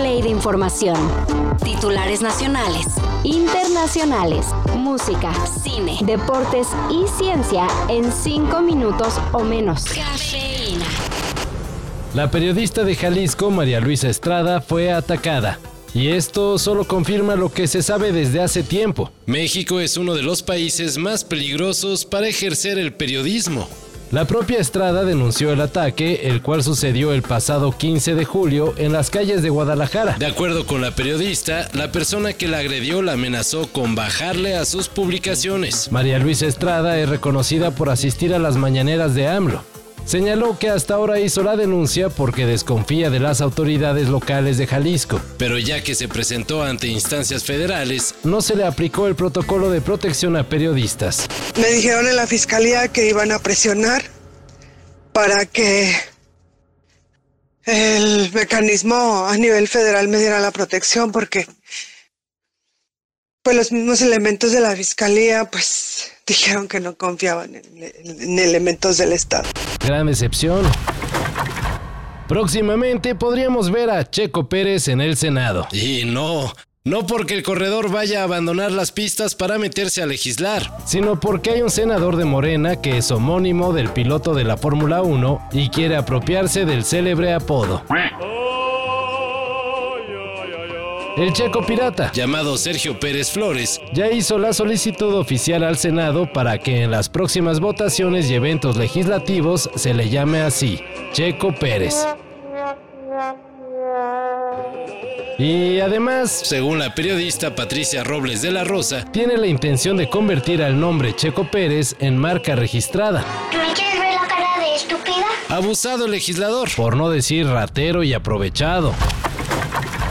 play de información. Titulares nacionales, internacionales, música, cine, deportes y ciencia en cinco minutos o menos. Cafeína. La periodista de Jalisco, María Luisa Estrada, fue atacada. Y esto solo confirma lo que se sabe desde hace tiempo. México es uno de los países más peligrosos para ejercer el periodismo. La propia Estrada denunció el ataque, el cual sucedió el pasado 15 de julio en las calles de Guadalajara. De acuerdo con la periodista, la persona que la agredió la amenazó con bajarle a sus publicaciones. María Luisa Estrada es reconocida por asistir a las mañaneras de AMLO. Señaló que hasta ahora hizo la denuncia porque desconfía de las autoridades locales de Jalisco, pero ya que se presentó ante instancias federales, no se le aplicó el protocolo de protección a periodistas. Me dijeron en la fiscalía que iban a presionar para que el mecanismo a nivel federal me diera la protección porque pues los mismos elementos de la fiscalía pues dijeron que no confiaban en, elementos del Estado. Gran decepción. Próximamente podríamos ver a Checo Pérez en el Senado. Y no, no porque el corredor vaya a abandonar las pistas para meterse a legislar, sino porque hay un senador de Morena que es homónimo del piloto de la Fórmula 1 y quiere apropiarse del célebre apodo. El checo pirata, llamado Sergio Pérez Flores, ya hizo la solicitud oficial al Senado para que en las próximas votaciones y eventos legislativos se le llame así, Checo Pérez. Y además, según la periodista Patricia Robles de la Rosa, tiene la intención de convertir al nombre Checo Pérez en marca registrada. ¿Me quieres ver la cara de estúpida? Abusado legislador, por no decir ratero y aprovechado.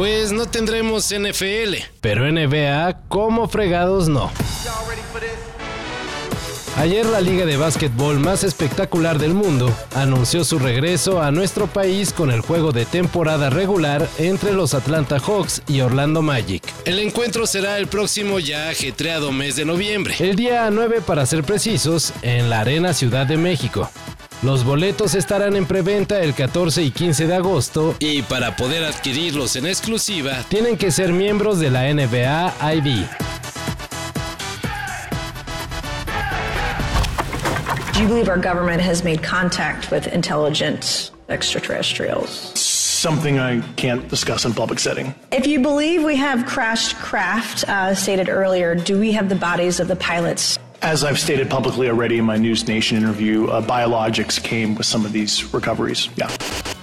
Pues no tendremos NFL, pero NBA como fregados no. Ayer la liga de básquetbol más espectacular del mundo anunció su regreso a nuestro país con el juego de temporada regular entre los Atlanta Hawks y Orlando Magic. El encuentro será el próximo ya ajetreado mes de noviembre, el día 9 para ser precisos, en la Arena Ciudad de México. Los boletos estarán en preventa el 14 y 15 de agosto y para poder adquirirlos en exclusiva tienen que ser miembros de la NBA ID. Do you believe our government has made contact with intelligent extraterrestrials? Something I can't discuss in public setting. If you believe we have crashed craft, uh, stated earlier, do we have the bodies of the pilots? As I've stated publicly already in my News Nation interview, uh, biologics came with some of these recoveries. Yeah.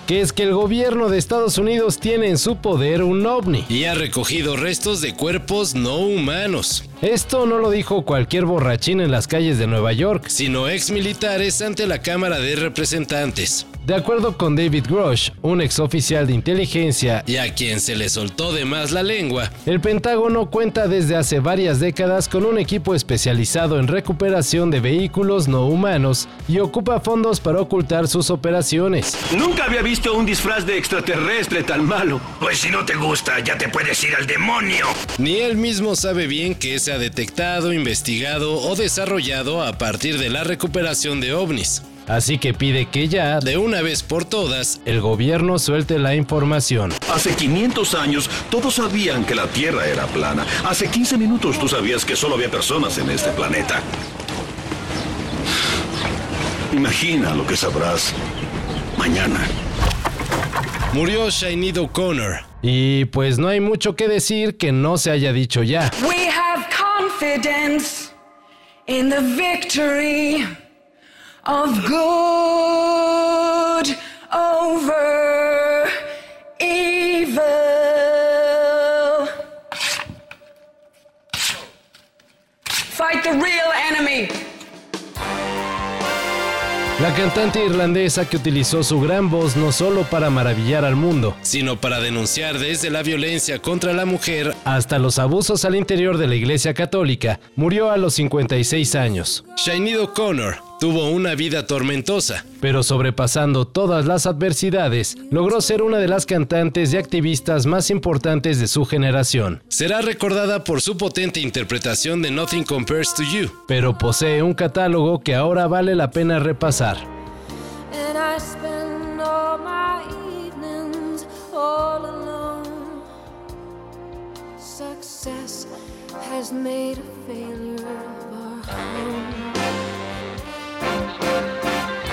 que es que el gobierno de Estados Unidos tiene en su poder un ovni y ha recogido restos de cuerpos no humanos. Esto no lo dijo cualquier borrachín en las calles de Nueva York, sino ex militares ante la Cámara de Representantes. De acuerdo con David Grosh, un ex oficial de inteligencia y a quien se le soltó de más la lengua, el Pentágono cuenta desde hace varias décadas con un equipo especializado en recuperación de vehículos no humanos y ocupa fondos para ocultar sus operaciones. Nunca había visto un disfraz de extraterrestre tan malo. Pues si no te gusta, ya te puedes ir al demonio. Ni él mismo sabe bien que es se ha detectado, investigado o desarrollado a partir de la recuperación de ovnis. Así que pide que ya, de una vez por todas, el gobierno suelte la información. Hace 500 años todos sabían que la Tierra era plana. Hace 15 minutos tú sabías que solo había personas en este planeta. Imagina lo que sabrás mañana. Murió Shainid O'Connor. Y pues no hay mucho que decir que no se haya dicho ya. Confidence in the victory of good La cantante irlandesa que utilizó su gran voz no solo para maravillar al mundo, sino para denunciar desde la violencia contra la mujer hasta los abusos al interior de la Iglesia Católica, murió a los 56 años. Sinead O'Connor Tuvo una vida tormentosa, pero sobrepasando todas las adversidades, logró ser una de las cantantes y activistas más importantes de su generación. Será recordada por su potente interpretación de Nothing Compares to You, pero posee un catálogo que ahora vale la pena repasar. success has made a failure of our home.